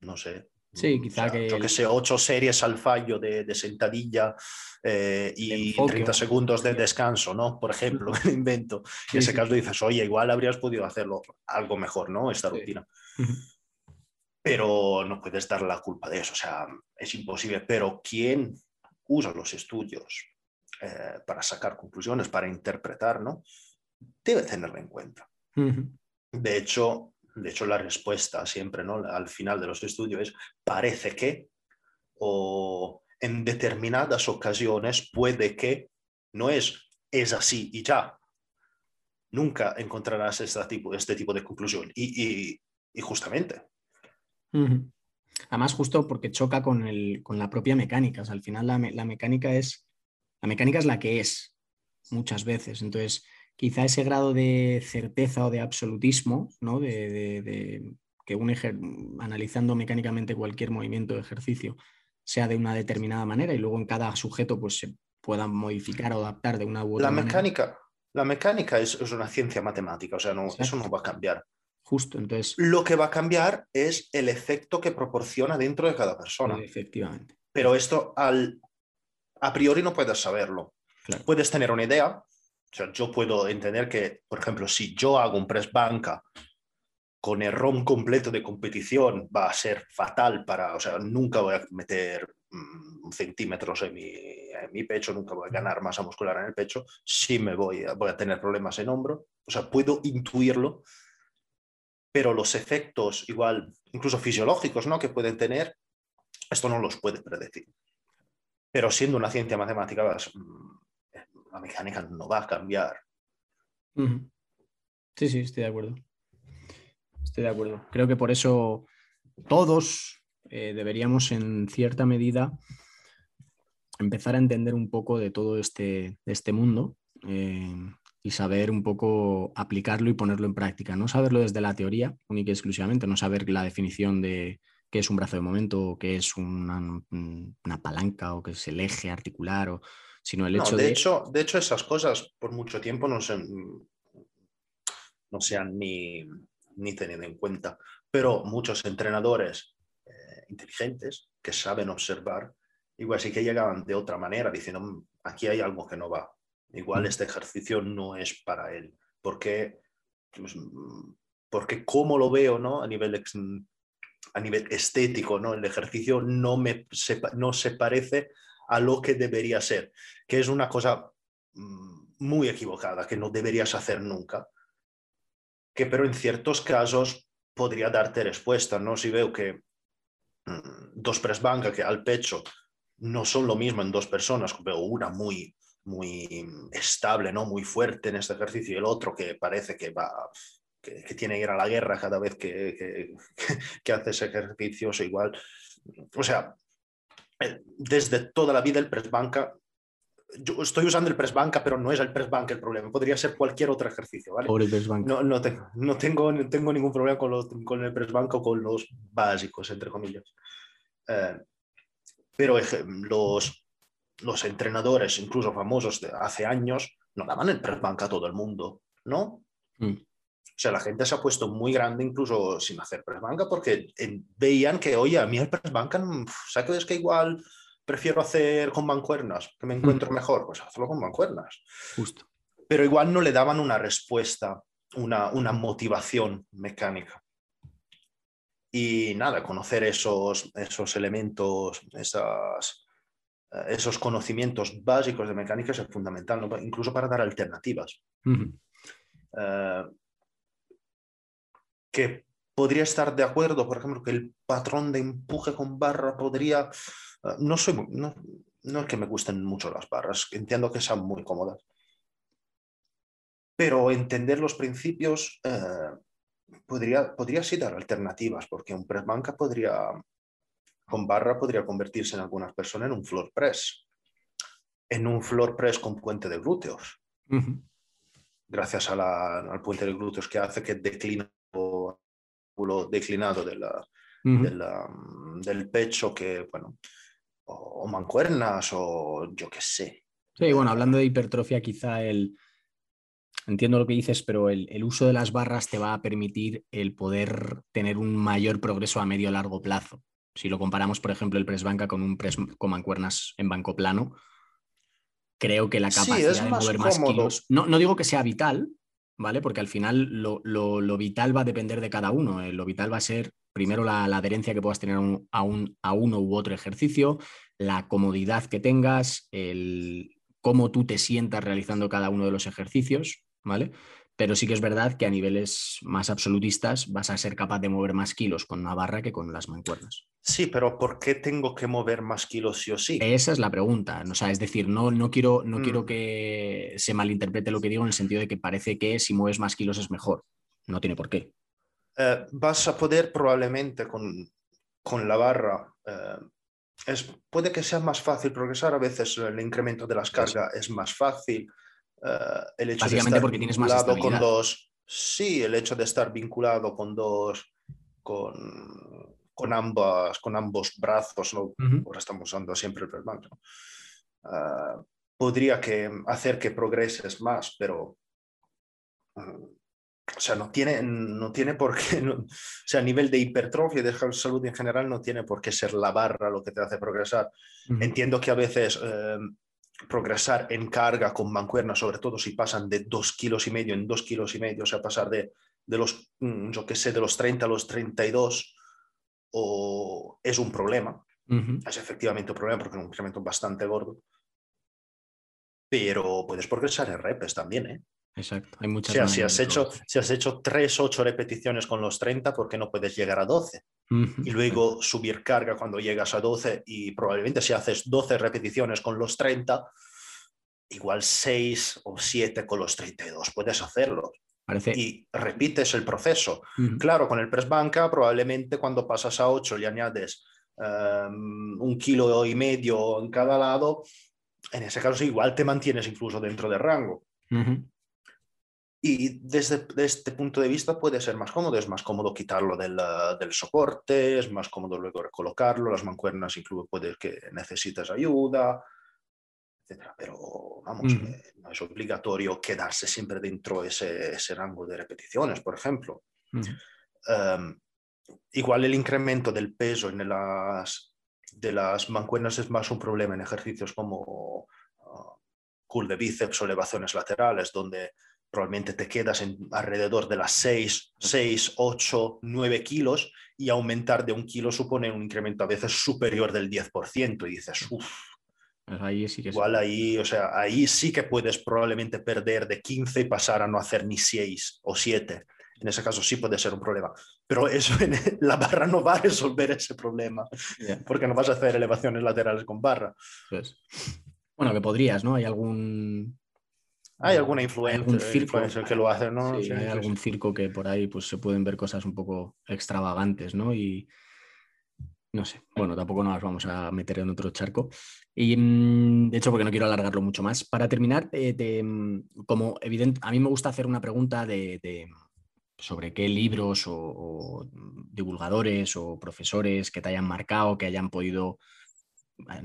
no sé, Sí, quizá que. Yo que sé, ocho series al fallo de, sentadilla eh, y 30 segundos de descanso, ¿no? Por ejemplo, invento. Y en ese caso dices, oye, igual habrías podido hacerlo algo mejor, ¿no? Esta rutina. Pero no puedes dar la culpa de eso, o sea, es imposible. Pero ¿quién usa los estudios eh, para sacar conclusiones, para interpretar, ¿no? Debe tenerlo en cuenta. De hecho, de hecho, la respuesta siempre, ¿no? Al final de los estudios es parece que o en determinadas ocasiones puede que no es es así y ya. Nunca encontrarás este tipo, este tipo de conclusión. Y, justamente. Además, justo porque choca con, el, con la propia mecánica. al final la, la, mecánica es, la mecánica es la que es muchas veces. Entonces, quizá ese grado de certeza o de absolutismo, ¿no? de, que un analizando mecánicamente cualquier movimiento de ejercicio sea de una determinada manera y luego en cada sujeto pues, se pueda modificar o adaptar de una u otra la manera. Mecánica, la mecánica es, una ciencia matemática, o sea, no, eso no va a cambiar. Justo, entonces. Lo que va a cambiar es el efecto que proporciona dentro de cada persona. Efectivamente. Pero esto al, a priori no puedes saberlo. Puedes tener una idea, o sea, yo puedo entender que, por ejemplo, si yo hago un press banca con el ROM completo de competición, va a ser fatal para, o sea, nunca voy a meter mm, centímetros en mi, en mi, pecho, nunca voy a ganar masa muscular en el pecho, sí me voy voy a tener problemas en hombro, o sea, puedo intuirlo, pero los efectos igual, incluso fisiológicos, ¿no? Que pueden tener, esto no los puede predecir. Pero siendo una ciencia matemática, mm, la mecánica no va a cambiar. Sí, sí, estoy de acuerdo. Estoy de acuerdo. Creo que por eso todos eh, deberíamos en cierta medida empezar a entender un poco de todo este, este mundo eh, y saber un poco aplicarlo y ponerlo en práctica. No saberlo desde la teoría única y exclusivamente, no saber la definición de qué es un brazo de momento, qué es una, una palanca o qué es el eje articular o sino el hecho de... de... Hecho, de hecho, esas cosas por mucho tiempo no se, no se han ni, ni tenido en cuenta, pero muchos entrenadores eh, inteligentes que saben observar, igual sí que llegaban de otra manera, diciendo, mm, aquí hay algo que no va, igual este ejercicio no es para él, porque, pues, porque como lo veo ¿no? a, nivel a nivel estético, ¿no? el ejercicio no, me, no se parece a lo que debería ser, que es una cosa mm, muy equivocada, que no deberías hacer nunca, que pero en ciertos casos podría darte respuesta, ¿no? Si veo que mm, dos press banca que al pecho no son lo mismo en dos personas, veo una muy, muy estable, ¿no? Muy fuerte en este ejercicio y el otro que parece que va que, tiene que ir a la guerra cada vez que, que, que hace ese ejercicio, o igual. O sea, desde toda la vida el press banca, yo estoy usando el press banca, pero no es el press banca el problema, podría ser cualquier otro ejercicio, ¿vale? No, no, tengo, no, tengo, no tengo ningún problema con, los, con el press banca o con los básicos, entre comillas. Eh, pero los, los entrenadores, incluso famosos de hace años, no daban el press banca a todo el mundo, ¿no? Mm. O sea, la gente se ha puesto muy grande incluso sin hacer press banca porque veían que, oye, a mí el press banca, ¿sabes que igual prefiero hacer con mancuernas, que me encuentro mm. mejor? Pues hazlo con mancuernas. Justo. Pero igual no le daban una respuesta, una, una motivación mecánica. Y nada, conocer esos, esos elementos, esas, eh, esos conocimientos básicos de mecánica es fundamental, incluso para dar alternativas. Que podría estar de acuerdo, por ejemplo, que el patrón de empuje con barra podría Ah, no soy no, no es que me gusten mucho las barras, entiendo que sean muy cómodas. Pero entender los principios eh, podría, podría sí dar alternativas, porque un press banca podría, con barra podría convertirse en algunas personas en un floor press, en un floor press con puente de glúteos. Gracias al puente de glúteos que hace que declina el declinado de la, del pecho que, bueno, o, mancuernas o yo qué sé. Sí, bueno, hablando de hipertrofia, quizá el... Entiendo lo que dices, pero el, uso de las barras te va a permitir el poder tener un mayor progreso a medio largo plazo. Si lo comparamos, por ejemplo, el press banca con un press con mancuernas en banco plano, creo que la capacidad de mover más kilos. No, no digo que sea vital, ¿vale? Porque al final lo, lo, vital va a depender de cada uno. Eh, lo vital va a ser primero la, adherencia que puedas tener a, un, a, uno u otro ejercicio, la comodidad que tengas, el cómo tú te sientas realizando cada uno de los ejercicios, ¿vale? Pero sí que es verdad que a niveles más absolutistas vas a ser capaz de mover más kilos con una barra que con las mancuernas. Sí, pero ¿por qué tengo que mover más kilos sí o sí? Esa es la pregunta. O sea, es decir, no, no, quiero, no quiero mm. que se malinterprete lo que digo en el sentido de que parece que si mueves más kilos es mejor. No tiene por qué. Eh, vas a poder probablemente con, con la barra, eh, es, puede que sea más fácil progresar, a veces el incremento de las cargas es más fácil. Eh, el hecho de estar porque tienes más con dos, sí, el hecho de estar vinculado con dos, con, con, ambas, con ambos brazos, ¿no? ahora estamos usando siempre el press podría que hacer que progreses más, pero o sea, no tiene, no tiene por qué, o sea, a nivel de hipertrofia y de salud en general, no tiene por qué ser la barra lo que te hace progresar. Entiendo que a veces eh, progresar en carga con mancuerna, sobre todo si pasan de dos kilos y medio en dos kilos y medio, o sea, pasar de, de los, mm, yo qué sé, de los 30 a los 32, o es un problema. Es efectivamente un problema porque es un incremento bastante gordo. Pero puedes progresar en repes también, ¿eh? Exacto, hay muchas. O sea, si has, hecho, si has hecho 3, 8 repeticiones con los 30, ¿por qué no puedes llegar a 12? Y luego subir carga cuando llegas a 12 y probablemente si haces 12 repeticiones con los 30, igual 6 o 7 con los 32, puedes hacerlo. Parece... Y repites el proceso. Claro, con el press banca probablemente cuando pasas a 8 y añades em, un kilo y medio en cada lado, en ese caso igual te mantienes incluso dentro del rango. Y desde, este punto de vista puede ser más cómodo, es más cómodo quitarlo del, del, soporte, es más cómodo luego recolocarlo, las mancuernas incluso puede que necesites ayuda, etc. Pero vamos, eh, no es obligatorio quedarse siempre dentro de ese, ese rango de repeticiones, por ejemplo. Em, igual el incremento del peso en las, de las mancuernas es más un problema en ejercicios como uh, cool de bíceps o elevaciones laterales, donde probablemente te quedas en alrededor de las 6, 6, 8, 9 kilos y aumentar de un kilo supone un incremento a veces superior del 10% y dices, uff. Pues ahí sí que Igual ahí, o sea, ahí sí que puedes probablemente perder de 15 y pasar a no hacer ni 6 o 7. En ese caso sí puede ser un problema. Pero eso en la barra no va a resolver ese problema. Porque no vas a hacer elevaciones laterales con barra. Pues, bueno, que podrías, ¿no? Hay algún hay alguna influencia, algún circo que lo hace, ¿no? hay algún circo que por ahí pues, se pueden ver cosas un poco extravagantes, ¿no? Y no sé, bueno, tampoco nos vamos a meter en otro charco. Y mm, de hecho, porque no quiero alargarlo mucho más. Para terminar, eh, mm, como evidente, a mí me gusta hacer una pregunta de, sobre qué libros o, divulgadores o profesores que te hayan marcado, que hayan podido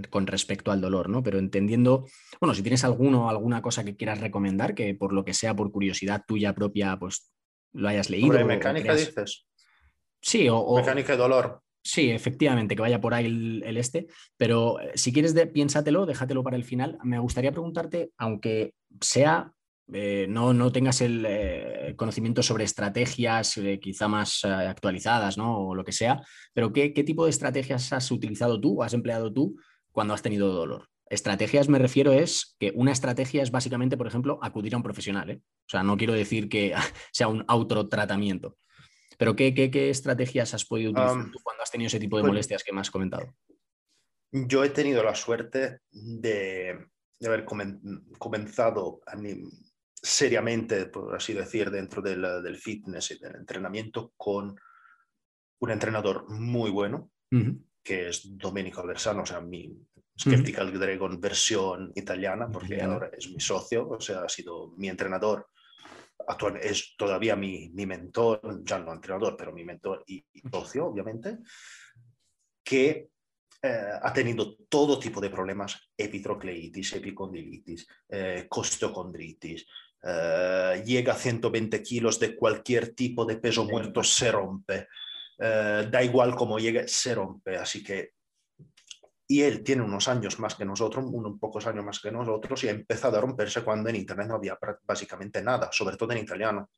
con respecto al dolor, ¿no? Pero entendiendo, bueno, si tienes alguno alguna cosa que quieras recomendar, que por lo que sea, por curiosidad tuya propia, pues lo hayas leído. ¿Sobre mecánica dices? Sí, o, Mecánica de dolor. Sí, efectivamente, que vaya por ahí el, este, pero eh, si quieres, piénsatelo, déjatelo para el final. Me gustaría preguntarte, aunque sea eh, no, no, tengas el eh, conocimiento sobre estrategias quizá más actualizadas, ¿no? O lo que sea, pero ¿qué, ¿qué, tipo de estrategias has utilizado tú o has empleado tú cuando has tenido dolor. Estrategias me refiero es que una estrategia es básicamente, por ejemplo, acudir a un profesional. ¿eh? O sea, no quiero decir que sea un autotratamiento. Pero ¿qué, qué, qué estrategias has podido utilizar tú cuando has tenido ese tipo de pues molestias que me has comentado? yo he tenido la suerte de, haber comenzado seriamente, por así decir, dentro del, fitness y del entrenamiento con un entrenador muy bueno, que es Domenico Versano, o sea, mi Skeptical Dragon versión italiana, porque ahora es mi socio, o sea, ha sido mi entrenador. Actualmente es todavía mi, mi, mentor, ya no entrenador, pero mi mentor y, socio, obviamente, que eh, ha tenido todo tipo de problemas, epitrocleitis, epicondilitis, eh, costeocondritis, eh, llega a 120 kilos de cualquier tipo de peso muerto, se rompe, da igual cómo llegue, se rompe, así que... Y él tiene unos años más que nosotros, unos pocos años más que nosotros, y ha empezado a romperse cuando en Internet no había básicamente nada, sobre todo en italiano.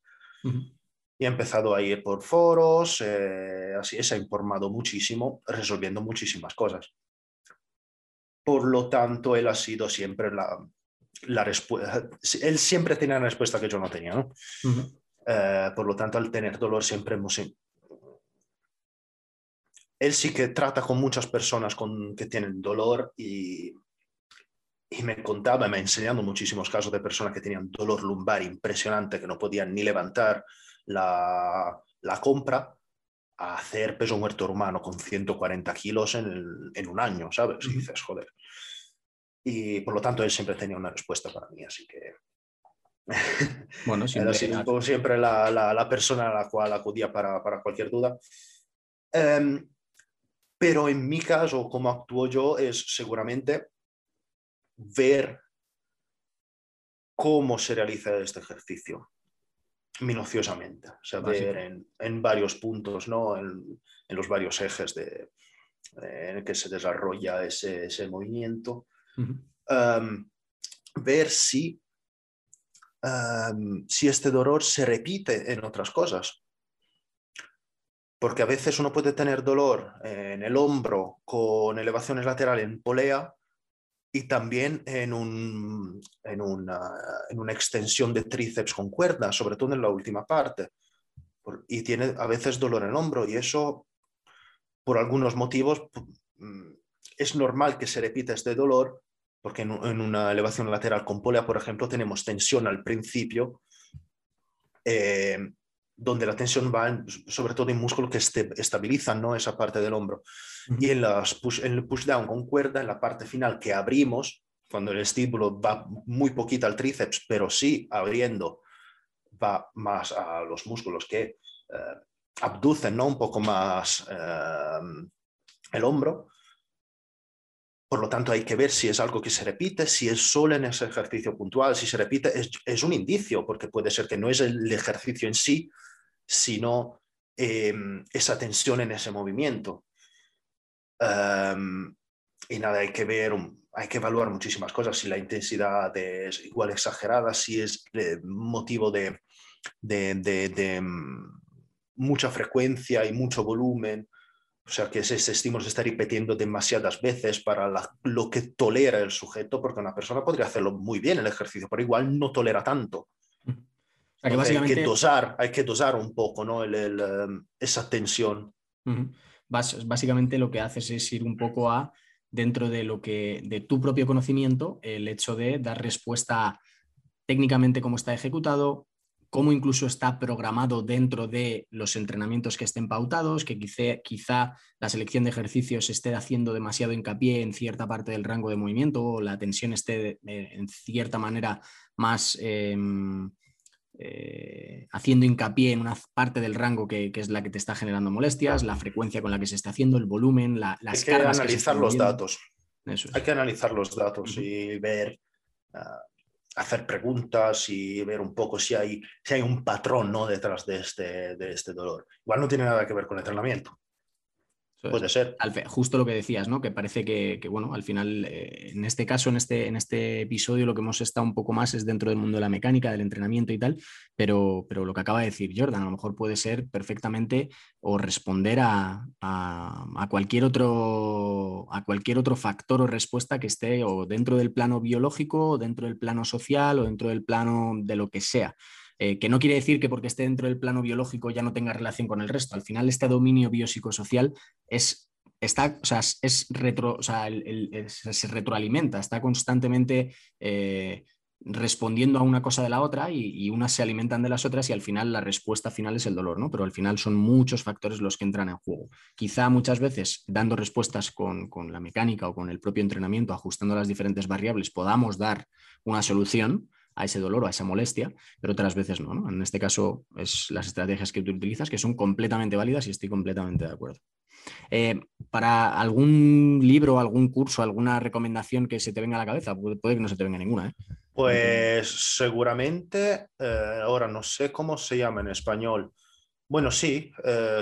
Y ha empezado a ir por foros, eh, así se ha informado muchísimo, resolviendo muchísimas cosas. Por lo tanto, él ha sido siempre la, la respuesta, él siempre tenía la respuesta que yo no tenía, ¿no? Eh, por lo tanto, al tener dolor siempre hemos... Él sí que trata con muchas personas con, que tienen dolor y, y me contaba, me ha enseñado muchísimos casos de personas que tenían dolor lumbar impresionante, que no podían ni levantar, la, compra a hacer peso muerto humano con 140 kilos en, un año, ¿sabes? Y dices, joder. Y por lo tanto él siempre tenía una respuesta para mí, así que... Bueno, siempre, como siempre la, persona a la cual acudía para, cualquier duda. Em, pero en mi caso, como actúo yo, es seguramente ver cómo se realiza este ejercicio minuciosamente, o sea, ver en, varios puntos, ¿no? En, los varios ejes de, en el que se desarrolla ese, movimiento, ver si, si este dolor se repite en otras cosas. Porque a veces uno puede tener dolor en el hombro con elevaciones laterales en polea y también en, un, en, una, en, una, extensión de tríceps con cuerda, sobre todo en la última parte. Y tiene a veces dolor en el hombro y eso, por algunos motivos, mm, es normal que se repita este dolor, porque en, una elevación lateral con polea, por ejemplo, tenemos tensión al principio. Eh, donde la tensión va sobre todo en músculos que este, estabilizan ¿no? esa parte del hombro. Y en, las en el push down con cuerda, en la parte final que abrimos, cuando el estímulo va muy poquito al tríceps, pero sí abriendo, va más a los músculos que eh, abducen ¿no? un poco más eh, el hombro. Por lo tanto, hay que ver si es algo que se repite, si es solo en ese ejercicio puntual, si se repite, es, es un indicio, porque puede ser que no es el ejercicio en sí, sino em, esa tensión en ese movimiento. Em, y nada, hay que ver, hay que evaluar muchísimas cosas, si la intensidad es igual exagerada, si es eh, motivo de, em, mucha frecuencia y mucho volumen. O sea, que ese, estímulo se está repitiendo demasiadas veces para lo que tolera el sujeto, porque una persona podría hacerlo muy bien el ejercicio, pero igual no tolera tanto. Hay que dosar, hay que dosar un poco ¿no? Em, esa tensión. básicamente lo que haces es ir un poco a, dentro de lo que, de tu propio conocimiento, el hecho de dar respuesta técnicamente cómo está ejecutado, cómo incluso está programado dentro de los entrenamientos que estén pautados, que quizá, quizá, la selección de ejercicios esté haciendo demasiado hincapié en cierta parte del rango de movimiento o la tensión esté en cierta manera más em, eh, haciendo hincapié en una parte del rango que, es la que te está generando molestias, la frecuencia con la que se está haciendo, el volumen, la, las Hay que analizar los datos. Hay que analizar los datos y ver, ah, hacer preguntas y ver un poco si hay, si hay un patrón ¿no? detrás de este, de este dolor. Igual no tiene nada que ver con el Puede ser. justo lo que decías, ¿no? Que parece que, bueno, al final, eh, en este caso, en este, en este episodio, lo que hemos estado un poco más es dentro del mundo de la mecánica, del entrenamiento y tal, pero, pero lo que acaba de decir Jordan, a lo mejor puede ser perfectamente o responder a, cualquier otro, a cualquier otro factor o respuesta que esté o dentro del plano biológico, o dentro del plano social, o dentro del plano de lo que sea. Eh, que no quiere decir que porque esté dentro del plano biológico ya no tenga relación con el resto. Al final, este dominio biopsicosocial es está, o sea, es retro, o sea, se retroalimenta, está constantemente eh, respondiendo a una cosa de la otra y, unas se alimentan de las otras y al final la respuesta final es el dolor, ¿no? Pero al final son muchos factores los que entran en juego. Quizá muchas veces dando respuestas con, la mecánica o con el propio entrenamiento, ajustando las diferentes variables, podamos dar una solución a ese dolor o a esa molestia, pero otras veces no, ¿no? En este caso es las estrategias que tú utilizas que son completamente válidas y estoy completamente de acuerdo. Eh, para algún libro, algún curso, alguna recomendación que se te venga a la cabeza, puede, que no se te venga ninguna. ¿eh? Pues seguramente, eh, ahora no sé cómo se llama en español. Bueno, sí,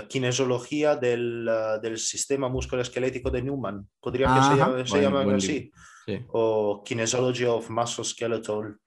kinesiología del, del sistema musculoesquelético de Newman. Podría que se, llame, así. O Kinesiology of Musculoskeletal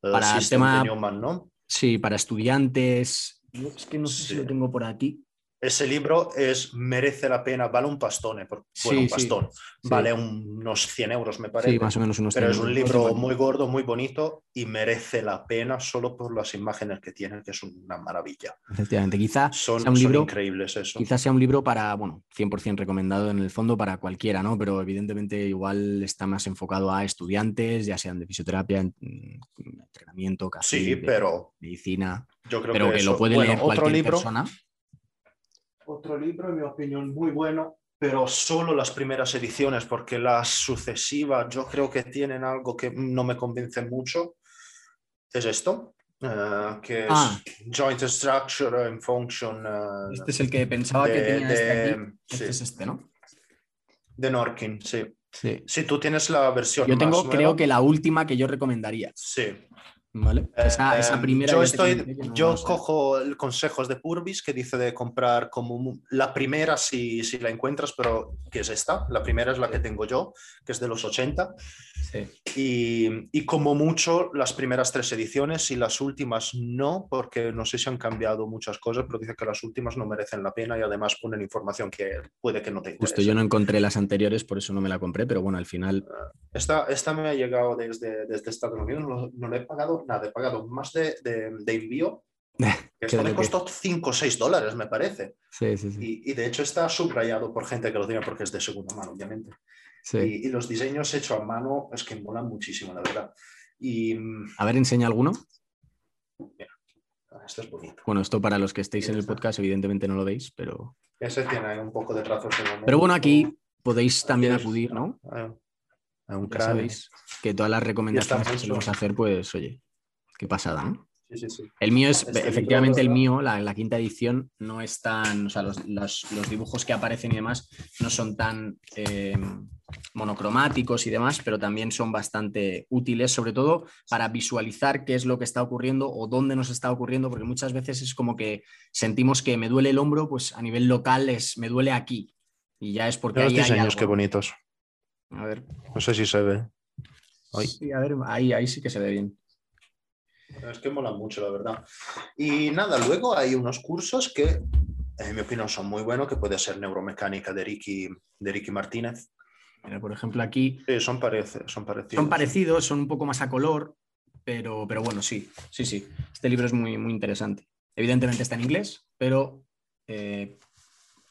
para el tema, Newman, ¿no? Sí, para estudiantes. Es que no sé si lo tengo por aquí ese libro es, merece la pena, vale un pastone, por, bueno, un pastón, vale unos 100 euros me parece. Sí, más o menos unos 100 Pero es un libro muy gordo, muy bonito y merece la pena solo por las imágenes que tiene, que es una maravilla. Efectivamente, quizá son, sea un libro, increíbles eso. Quizás sea un libro para, bueno, 100% recomendado en el fondo para cualquiera, ¿no? Pero evidentemente igual está más enfocado a estudiantes, ya sean de fisioterapia, entrenamiento, casi sí, pero, medicina. Yo creo pero que, lo puede leer cualquier libro, persona otro libro, en mi opinión, muy bueno, pero solo las primeras ediciones, porque las sucesivas yo creo que tienen algo que no me convence mucho. Es esto, eh, que es ah. Joint Structure and Function. Eh, este es el que pensaba que tenía este aquí. Este es este, ¿no? De Norkin, sí. Sí. sí, tú tienes la versión. Yo tengo, creo que la última que yo recomendaría. Sí, ¿Vale? Eh, esa, primera. Yo, estoy, yo cojo consejos de Purvis que dice de comprar como la primera si, si, la encuentras, pero que es esta. La primera es la que tengo yo, que es de los 80. Y, y, como mucho las primeras tres ediciones y las últimas no, porque no sé si han cambiado muchas cosas, pero dice que las últimas no merecen la pena y además ponen información que puede que no te interese. Justo yo no encontré las anteriores, por eso no me la compré, pero bueno, al final. Esta, esta me ha llegado desde, desde Estados Unidos, no, no la he pagado nada, he pagado más de, de, envío. Esto me costó 5 o 6 dólares, me parece. Sí, sí, sí. Y, de hecho está subrayado por gente que lo tiene porque es de segunda mano, obviamente. Y, los diseños hechos a mano es que molan muchísimo, la verdad. Y, a ver, enseña alguno. Mira, esto es bonito. Bueno, esto para los que estéis en el podcast, evidentemente no lo veis, pero. Ese tiene un poco de trazos de Pero bueno, aquí podéis también acudir, ¿no? A un sabéis que todas las recomendaciones que vamos a hacer, pues, oye, Qué pasada, ¿no? Sí, sí, sí. El mío es, este efectivamente, el mío, la, quinta edición, no es tan, o sea, los, dibujos que aparecen y demás no son tan eh, monocromáticos y demás, pero también son bastante útiles, sobre todo para visualizar qué es lo que está ocurriendo o dónde nos está ocurriendo, porque muchas veces es como que sentimos que me duele el hombro, pues a nivel local es me duele aquí. Y ya es porque... Los diseños, qué bonitos. A ver. No sé si se ve. Sí, a ver, ahí, ahí sí que se ve bien. Es que mola mucho, la verdad. Y nada, luego hay unos cursos que, en mi opinión, son muy buenos, que puede ser neuromecánica de Ricky, de Ricky Martínez. Mira, por ejemplo, aquí. Sí, son, parece, son parecidos. Son parecidos, son un poco más a color, pero, pero bueno, sí, sí, sí. Este libro es muy, muy interesante. Evidentemente está en inglés, pero. Eh,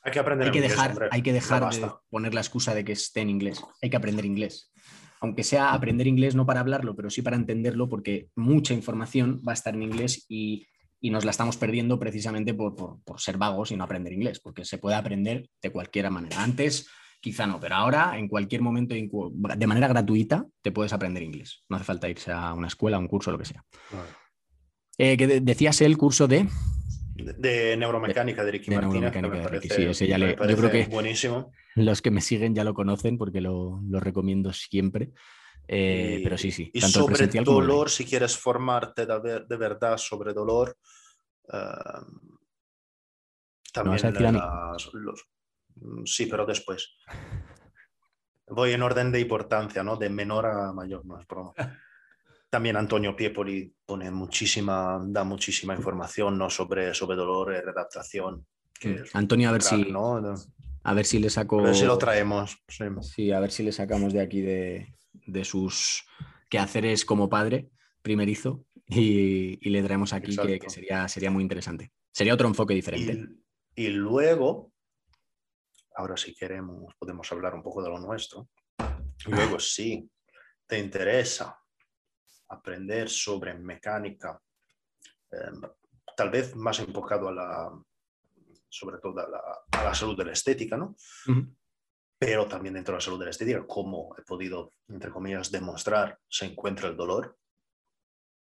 hay que aprender hay que dejar, Hay que dejar de poner la excusa de que esté en inglés. Hay que aprender inglés aunque sea aprender inglés no para hablarlo, pero sí para entenderlo, porque mucha información va a estar en inglés y, nos la estamos perdiendo precisamente por, ser vagos y no aprender inglés, porque se puede aprender de cualquier manera. Antes quizá no, pero ahora en cualquier momento, de manera gratuita, te puedes aprender inglés. No hace falta irse a una escuela, a un curso, lo que sea. Eh, que decías el curso de de, neuromecánica de Ricky Martínez. sí, ese ya le, yo creo que buenísimo. Los que me siguen ya lo conocen porque lo, recomiendo siempre. Eh, pero sí, sí. Y sobre dolor, si quieres formarte de, de, verdad sobre dolor, uh, también los, sí, pero después. Voy en orden de importancia, ¿no? De menor a mayor, no es broma. También Antonio Piepoli pone muchísima, da muchísima información ¿no? sobre, sobre dolor y redactación. Antonio, a ver si. A ver si le saco. A ver si lo traemos. Sí. a ver si le sacamos de aquí de, sus quehaceres como padre primerizo y, le traemos aquí que, sería, sería muy interesante. Sería otro enfoque diferente. Y, y luego ahora si queremos podemos hablar un poco de lo nuestro. Luego, si te interesa aprender sobre mecánica, em, tal vez más enfocado a la, sobre todo a la, salud de la estética, ¿no? Pero también dentro de la salud de la estética, como he podido, entre comillas, demostrar, se encuentra el dolor.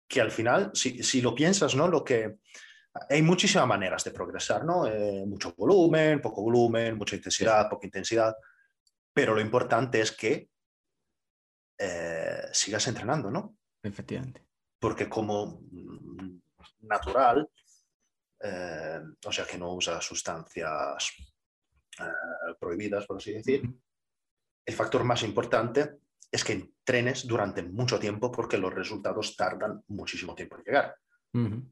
Que al final, si, si lo piensas, ¿no? Lo que hay muchísimas maneras de progresar, ¿no? Eh, mucho volumen, poco volumen, mucha intensidad, poca intensidad, pero lo importante es que eh, sigas entrenando, ¿no? Efectivamente. Porque como natural, eh, o sea que no usa sustancias prohibidas, por así decir, el factor más importante es que entrenes durante mucho tiempo porque los resultados tardan muchísimo tiempo en llegar.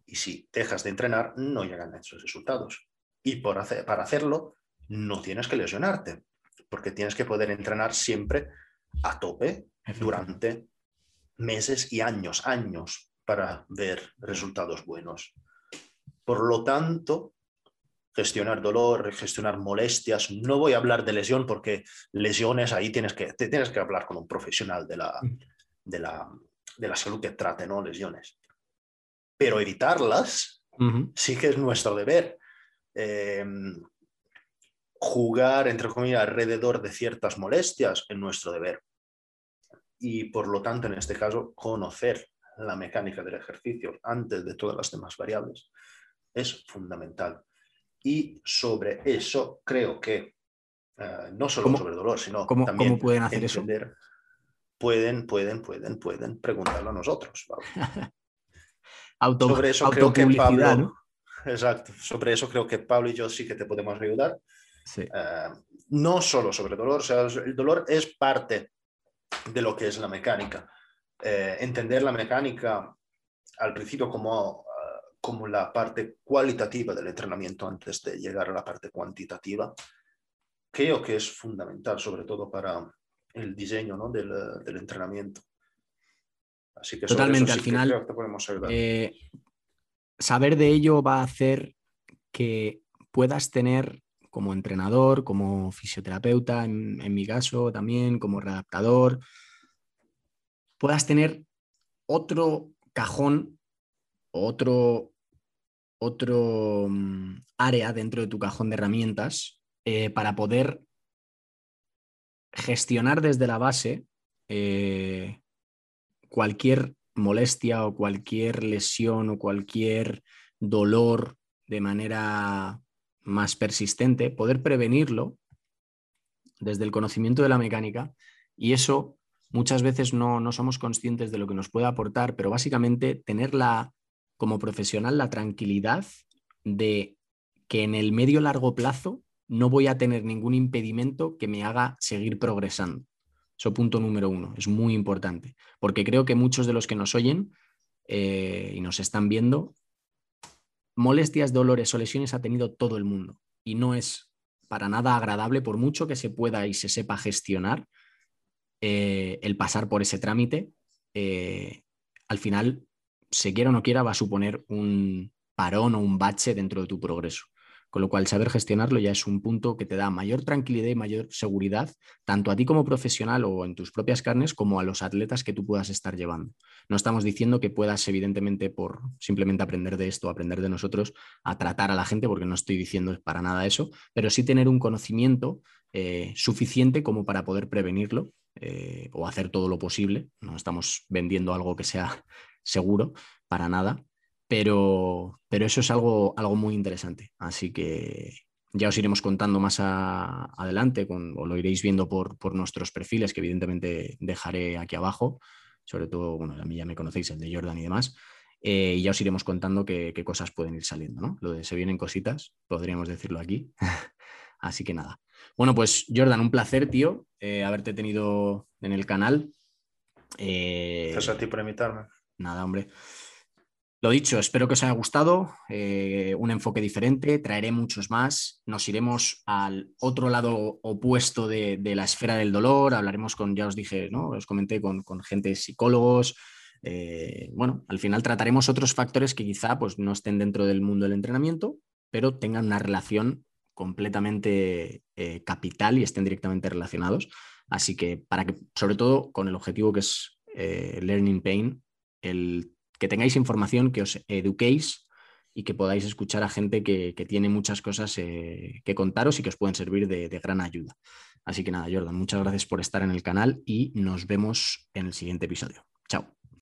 Y si dejas de entrenar, no llegan a esos resultados. Y por hacer, para hacerlo, no tienes que lesionarte, porque tienes que poder entrenar siempre a tope durante meses y años, años, para ver resultados buenos. Por lo tanto, gestionar dolor, gestionar molestias. No voy a hablar de lesión porque lesiones ahí tienes que, tienes que hablar con un profesional de la, de la, de la salud que trate, ¿no? Lesiones pero evitarlas sí que es nuestro deber. Em, jugar, entre comillas, alrededor de ciertas molestias es nuestro deber. Y por lo tanto, en este caso, conocer la mecánica del ejercicio antes de todas las demás variables es fundamental. Y sobre eso creo que eh, no solo sobre dolor, sino también ¿cómo pueden hacer eso? Pueden, pueden, pueden, pueden preguntarlo a nosotros. sobre eso creo que Pablo, exacto, sobre eso creo que Pablo y yo sí que te podemos ayudar. Eh, no solo sobre dolor, o sea, el dolor es parte de lo que es la mecánica. Eh, entender la mecánica al principio como, eh, como la parte cualitativa del entrenamiento antes de llegar a la parte cuantitativa, creo que es fundamental, sobre todo para el diseño ¿no? del, del entrenamiento. Totalmente, al final, eh, saber de ello va a hacer que puedas tener como entrenador, como fisioterapeuta, en, mi caso también, como redactador, puedas tener otro cajón, otro, otro mm, área dentro de tu cajón de herramientas eh, para poder gestionar desde la base eh, cualquier molestia o cualquier lesión o cualquier dolor de manera más persistente, poder prevenirlo desde el conocimiento de la mecánica y eso muchas veces no, no somos conscientes de lo que nos puede aportar, pero básicamente tenerla como profesional la tranquilidad de que en el medio largo plazo no voy a tener ningún impedimento que me haga seguir progresando. Eso punto número uno, es muy importante, porque creo que muchos de los que nos oyen eh, y nos están viendo, molestias, dolores o lesiones ha tenido todo el mundo y no es para nada agradable, por mucho que se pueda y se sepa gestionar eh, el pasar por ese trámite, eh, al final, se quiera o no quiera, va a suponer un parón o un bache dentro de tu progreso. Con lo cual, saber gestionarlo ya es un punto que te da mayor tranquilidad y mayor seguridad, tanto a ti como profesional o en tus propias carnes, como a los atletas que tú puedas estar llevando. No estamos diciendo que puedas, evidentemente, por simplemente aprender de esto, aprender de nosotros, a tratar a la gente, porque no estoy diciendo para nada eso, pero sí tener un conocimiento eh, suficiente como para poder prevenirlo eh, o hacer todo lo posible. No estamos vendiendo algo que sea seguro para nada, pero, pero eso es algo, algo muy interesante. Así que ya os iremos contando más adelante, con, o lo iréis viendo por, por, nuestros perfiles, que evidentemente dejaré aquí abajo. Sobre todo, bueno, a mí ya me conocéis, el de Jordan y demás. Eh, y ya os iremos contando qué, qué, cosas pueden ir saliendo, ¿no? Lo de se vienen cositas, podríamos decirlo aquí. Así que nada. Bueno, pues Jordan, un placer, tío, eh, haberte tenido en el canal. Eh, Gracias a ti por invitarme. Nada, hombre. Lo dicho, espero que os haya gustado, eh, un enfoque diferente, traeré muchos más, nos iremos al otro lado opuesto de, la esfera del dolor, hablaremos con, ya os dije, ¿no? os comenté con, gente psicólogos, eh, bueno, al final trataremos otros factores que quizá pues, no estén dentro del mundo del entrenamiento, pero tengan una relación completamente eh, capital y estén directamente relacionados. Así que para que, sobre todo con el objetivo que es Learning Pain, el que tengáis información, que os eduquéis y que podáis escuchar a gente que, tiene muchas cosas eh, que contaros y que os pueden servir de, de gran ayuda. Así que nada, Jordan, muchas gracias por estar en el canal y nos vemos en el siguiente episodio. Chao.